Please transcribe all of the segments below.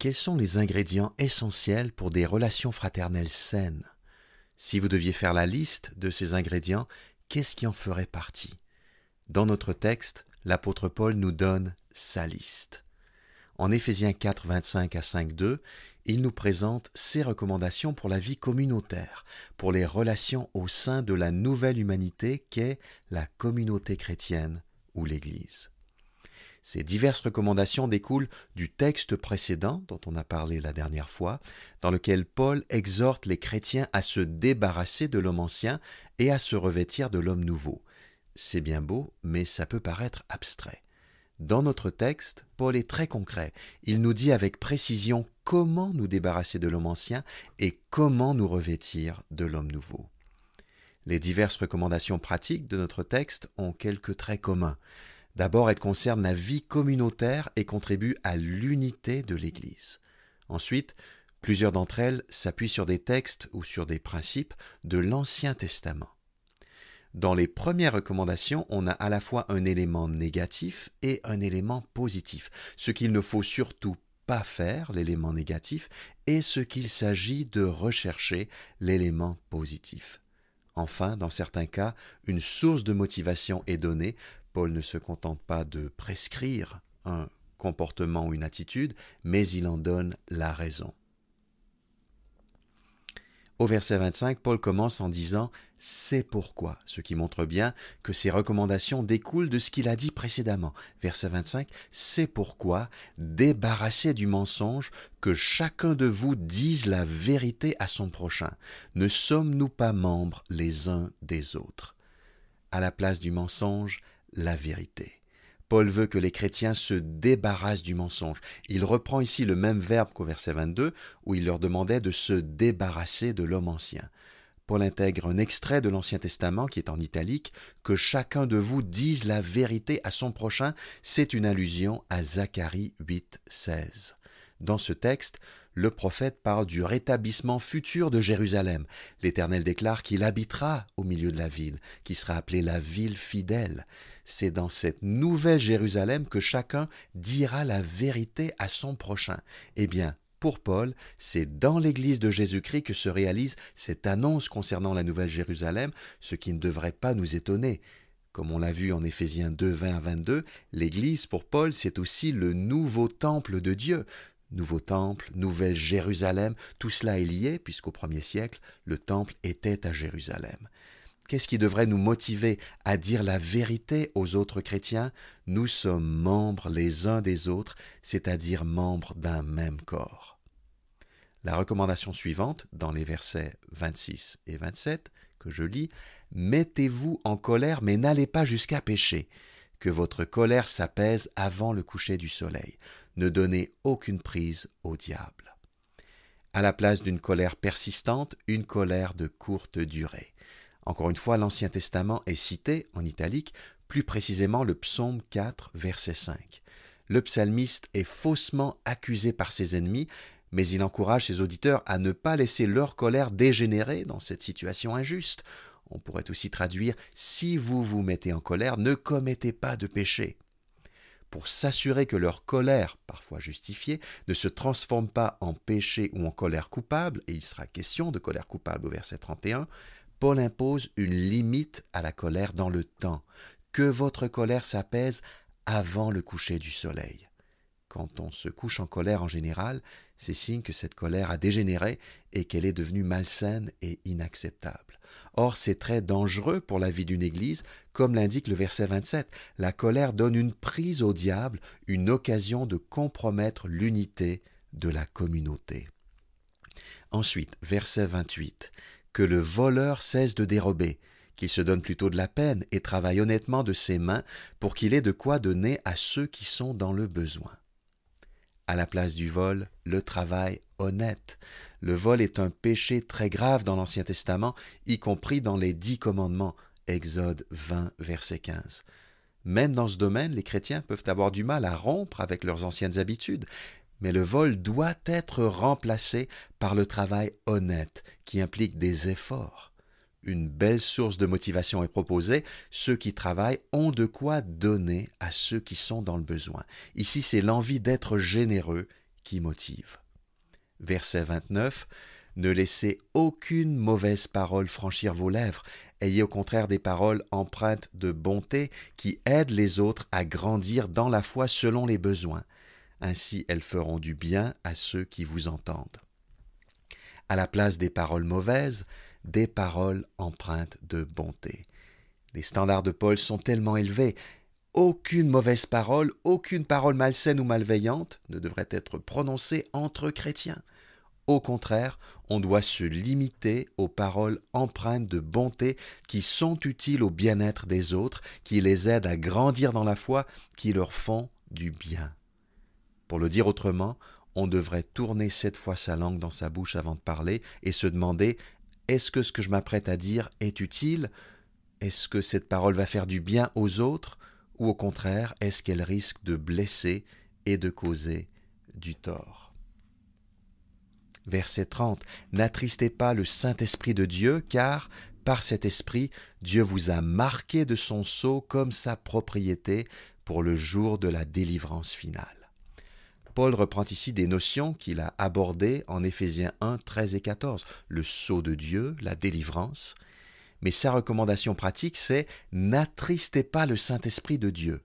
Quels sont les ingrédients essentiels pour des relations fraternelles saines? Si vous deviez faire la liste de ces ingrédients, qu'est-ce qui en ferait partie? Dans notre texte, l'apôtre Paul nous donne sa liste. En Éphésiens 4, 25 à 5, 2, il nous présente ses recommandations pour la vie communautaire, pour les relations au sein de la nouvelle humanité qu'est la communauté chrétienne ou l'Église. Ces diverses recommandations découlent du texte précédent dont on a parlé la dernière fois, dans lequel Paul exhorte les chrétiens à se débarrasser de l'homme ancien et à se revêtir de l'homme nouveau. C'est bien beau, mais ça peut paraître abstrait. Dans notre texte, Paul est très concret. Il nous dit avec précision comment nous débarrasser de l'homme ancien et comment nous revêtir de l'homme nouveau. Les diverses recommandations pratiques de notre texte ont quelques traits communs. D'abord, elles concernent la vie communautaire et contribuent à l'unité de l'Église. Ensuite, plusieurs d'entre elles s'appuient sur des textes ou sur des principes de l'Ancien Testament. Dans les premières recommandations, on a à la fois un élément négatif et un élément positif, ce qu'il ne faut surtout pas faire, l'élément négatif, et ce qu'il s'agit de rechercher, l'élément positif. Enfin, dans certains cas, une source de motivation est donnée. Paul ne se contente pas de prescrire un comportement ou une attitude, mais il en donne la raison. Au verset 25, Paul commence en disant C'est pourquoi, ce qui montre bien que ses recommandations découlent de ce qu'il a dit précédemment. Verset 25, C'est pourquoi, débarrassez du mensonge, que chacun de vous dise la vérité à son prochain. Ne sommes-nous pas membres les uns des autres? À la place du mensonge, la vérité. Paul veut que les chrétiens se débarrassent du mensonge. Il reprend ici le même verbe qu'au verset 22, où il leur demandait de se débarrasser de l'homme ancien. Paul intègre un extrait de l'Ancien Testament qui est en italique, que chacun de vous dise la vérité à son prochain, c'est une allusion à Zacharie 8, 16. Dans ce texte, le prophète parle du rétablissement futur de Jérusalem. L'Éternel déclare qu'il habitera au milieu de la ville, qui sera appelée la ville fidèle. C'est dans cette nouvelle Jérusalem que chacun dira la vérité à son prochain. Eh bien, pour Paul, c'est dans l'Église de Jésus-Christ que se réalise cette annonce concernant la Nouvelle Jérusalem, ce qui ne devrait pas nous étonner. Comme on l'a vu en Éphésiens 2, 20 à 22, l'Église, pour Paul, c'est aussi le nouveau temple de Dieu. Nouveau temple, Nouvelle Jérusalem, tout cela est lié, puisqu'au premier siècle, le temple était à Jérusalem. Qu'est-ce qui devrait nous motiver à dire la vérité aux autres chrétiens? Nous sommes membres les uns des autres, c'est-à-dire membres d'un même corps. La recommandation suivante, dans les versets 26 et 27, que je lis, Mettez-vous en colère, mais n'allez pas jusqu'à pécher, que votre colère s'apaise avant le coucher du soleil. Ne donnez aucune prise au diable. À la place d'une colère persistante, une colère de courte durée. Encore une fois, l'Ancien Testament est cité en italique, plus précisément le psaume 4, verset 5. Le psalmiste est faussement accusé par ses ennemis, mais il encourage ses auditeurs à ne pas laisser leur colère dégénérer dans cette situation injuste. On pourrait aussi traduire Si vous vous mettez en colère, ne commettez pas de péché. Pour s'assurer que leur colère, parfois justifiée, ne se transforme pas en péché ou en colère coupable, et il sera question de colère coupable au verset 31, Paul impose une limite à la colère dans le temps, que votre colère s'apaise avant le coucher du soleil. Quand on se couche en colère en général, c'est signe que cette colère a dégénéré et qu'elle est devenue malsaine et inacceptable. Or, c'est très dangereux pour la vie d'une Église, comme l'indique le verset 27. La colère donne une prise au diable, une occasion de compromettre l'unité de la communauté. Ensuite, verset 28 que le voleur cesse de dérober, qu'il se donne plutôt de la peine et travaille honnêtement de ses mains pour qu'il ait de quoi donner à ceux qui sont dans le besoin. À la place du vol, le travail honnête. Le vol est un péché très grave dans l'Ancien Testament, y compris dans les dix commandements, Exode 20, verset 15. Même dans ce domaine, les chrétiens peuvent avoir du mal à rompre avec leurs anciennes habitudes, mais le vol doit être remplacé par le travail honnête qui implique des efforts. Une belle source de motivation est proposée. Ceux qui travaillent ont de quoi donner à ceux qui sont dans le besoin. Ici, c'est l'envie d'être généreux qui motive. Verset 29. Ne laissez aucune mauvaise parole franchir vos lèvres. Ayez au contraire des paroles empreintes de bonté qui aident les autres à grandir dans la foi selon les besoins. Ainsi elles feront du bien à ceux qui vous entendent. À la place des paroles mauvaises, des paroles empreintes de bonté. Les standards de Paul sont tellement élevés. Aucune mauvaise parole, aucune parole malsaine ou malveillante ne devrait être prononcée entre chrétiens. Au contraire, on doit se limiter aux paroles empreintes de bonté qui sont utiles au bien-être des autres, qui les aident à grandir dans la foi, qui leur font du bien. Pour le dire autrement, on devrait tourner cette fois sa langue dans sa bouche avant de parler et se demander est-ce que ce que je m'apprête à dire est utile? Est-ce que cette parole va faire du bien aux autres? Ou au contraire, est-ce qu'elle risque de blesser et de causer du tort? Verset 30. N'attristez pas le Saint-Esprit de Dieu, car par cet Esprit, Dieu vous a marqué de son sceau comme sa propriété pour le jour de la délivrance finale. Paul reprend ici des notions qu'il a abordées en Éphésiens 1, 13 et 14, le sceau de Dieu, la délivrance. Mais sa recommandation pratique, c'est N'attristez pas le Saint-Esprit de Dieu.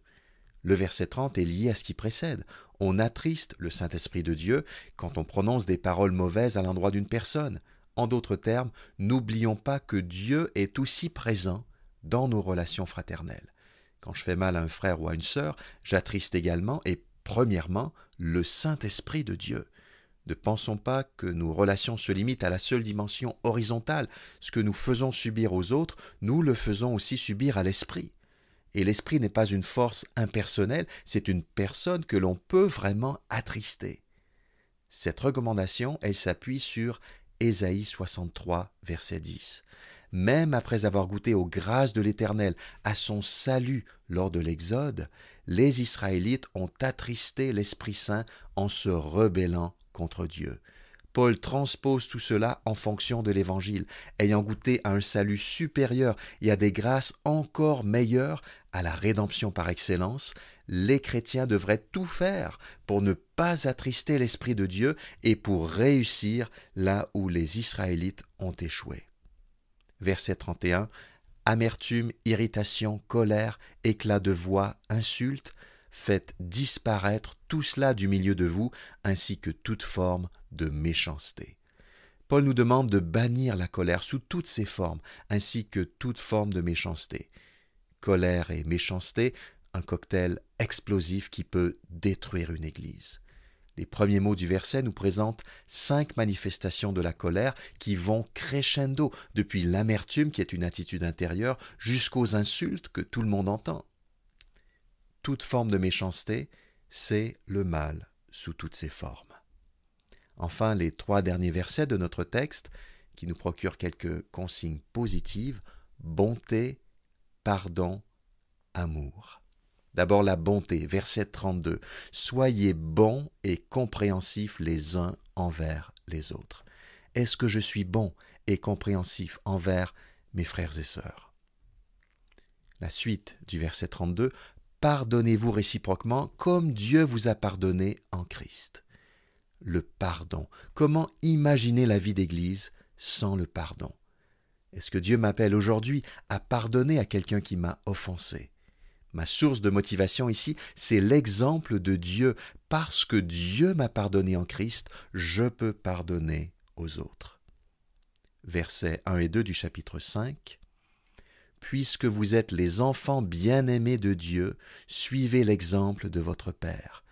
Le verset 30 est lié à ce qui précède on attriste le Saint-Esprit de Dieu quand on prononce des paroles mauvaises à l'endroit d'une personne. En d'autres termes, n'oublions pas que Dieu est aussi présent dans nos relations fraternelles. Quand je fais mal à un frère ou à une sœur, j'attriste également et premièrement le Saint-Esprit de Dieu. Ne pensons pas que nos relations se limitent à la seule dimension horizontale. Ce que nous faisons subir aux autres, nous le faisons aussi subir à l'Esprit. Et l'esprit n'est pas une force impersonnelle, c'est une personne que l'on peut vraiment attrister. Cette recommandation, elle s'appuie sur Ésaïe 63, verset 10. Même après avoir goûté aux grâces de l'Éternel, à son salut lors de l'Exode, les Israélites ont attristé l'Esprit Saint en se rebellant contre Dieu. Paul transpose tout cela en fonction de l'Évangile, ayant goûté à un salut supérieur et à des grâces encore meilleures, à la rédemption par excellence, les chrétiens devraient tout faire pour ne pas attrister l'Esprit de Dieu et pour réussir là où les Israélites ont échoué. Verset 31. Amertume, irritation, colère, éclat de voix, insultes, faites disparaître tout cela du milieu de vous, ainsi que toute forme de méchanceté. Paul nous demande de bannir la colère sous toutes ses formes, ainsi que toute forme de méchanceté. Colère et méchanceté, un cocktail explosif qui peut détruire une Église. Les premiers mots du verset nous présentent cinq manifestations de la colère qui vont crescendo, depuis l'amertume qui est une attitude intérieure jusqu'aux insultes que tout le monde entend toute forme de méchanceté, c'est le mal sous toutes ses formes. Enfin, les trois derniers versets de notre texte, qui nous procurent quelques consignes positives, bonté, pardon, amour. D'abord la bonté, verset 32. Soyez bons et compréhensifs les uns envers les autres. Est-ce que je suis bon et compréhensif envers mes frères et sœurs? La suite du verset 32 pardonnez-vous réciproquement comme Dieu vous a pardonné en Christ. Le pardon. Comment imaginer la vie d'Église sans le pardon? Est-ce que Dieu m'appelle aujourd'hui à pardonner à quelqu'un qui m'a offensé? Ma source de motivation ici, c'est l'exemple de Dieu. Parce que Dieu m'a pardonné en Christ, je peux pardonner aux autres. Versets 1 et 2 du chapitre 5 puisque vous êtes les enfants bien-aimés de Dieu, suivez l'exemple de votre Père.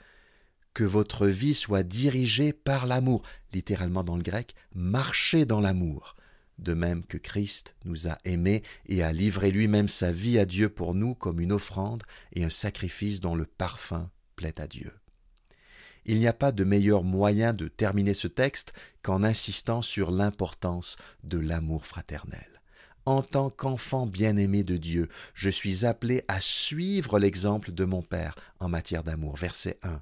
Que votre vie soit dirigée par l'amour, littéralement dans le grec, marchez dans l'amour, de même que Christ nous a aimés et a livré lui-même sa vie à Dieu pour nous comme une offrande et un sacrifice dont le parfum plaît à Dieu. Il n'y a pas de meilleur moyen de terminer ce texte qu'en insistant sur l'importance de l'amour fraternel. En tant qu'enfant bien-aimé de Dieu, je suis appelé à suivre l'exemple de mon Père en matière d'amour. Verset 1.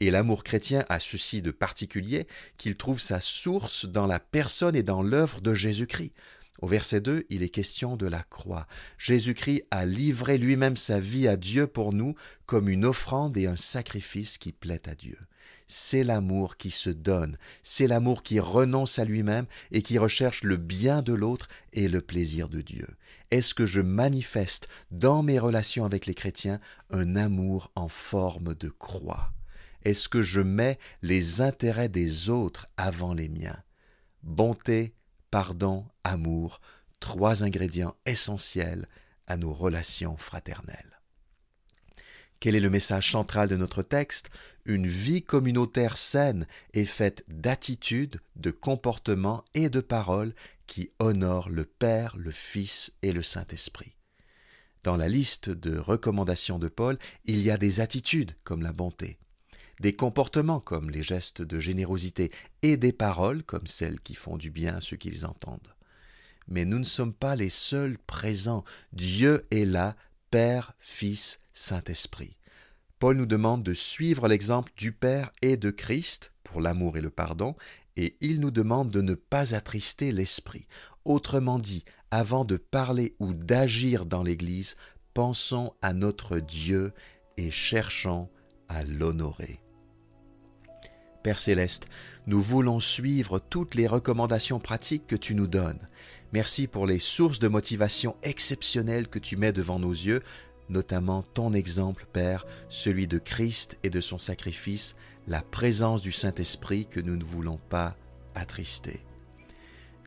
Et l'amour chrétien a ceci de particulier qu'il trouve sa source dans la personne et dans l'œuvre de Jésus-Christ. Au verset 2, il est question de la croix. Jésus-Christ a livré lui-même sa vie à Dieu pour nous comme une offrande et un sacrifice qui plaît à Dieu. C'est l'amour qui se donne, c'est l'amour qui renonce à lui-même et qui recherche le bien de l'autre et le plaisir de Dieu. Est-ce que je manifeste dans mes relations avec les chrétiens un amour en forme de croix? Est-ce que je mets les intérêts des autres avant les miens? Bonté, pardon, amour, trois ingrédients essentiels à nos relations fraternelles. Quel est le message central de notre texte? Une vie communautaire saine est faite d'attitudes, de comportements et de paroles qui honorent le Père, le Fils et le Saint-Esprit. Dans la liste de recommandations de Paul, il y a des attitudes comme la bonté, des comportements comme les gestes de générosité et des paroles comme celles qui font du bien à ceux qui les entendent. Mais nous ne sommes pas les seuls présents. Dieu est là, Père, Fils, Saint-Esprit. Paul nous demande de suivre l'exemple du Père et de Christ pour l'amour et le pardon, et il nous demande de ne pas attrister l'Esprit. Autrement dit, avant de parler ou d'agir dans l'Église, pensons à notre Dieu et cherchons à l'honorer. Père céleste, nous voulons suivre toutes les recommandations pratiques que tu nous donnes. Merci pour les sources de motivation exceptionnelles que tu mets devant nos yeux, notamment ton exemple, Père, celui de Christ et de son sacrifice, la présence du Saint-Esprit que nous ne voulons pas attrister.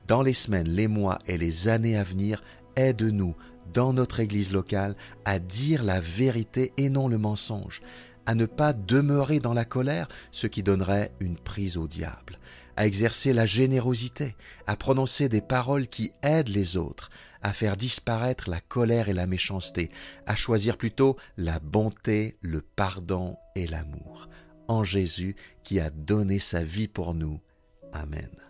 Dans les semaines, les mois et les années à venir, aide-nous, dans notre Église locale, à dire la vérité et non le mensonge, à ne pas demeurer dans la colère, ce qui donnerait une prise au diable, à exercer la générosité, à prononcer des paroles qui aident les autres, à faire disparaître la colère et la méchanceté, à choisir plutôt la bonté, le pardon et l'amour, en Jésus qui a donné sa vie pour nous. Amen.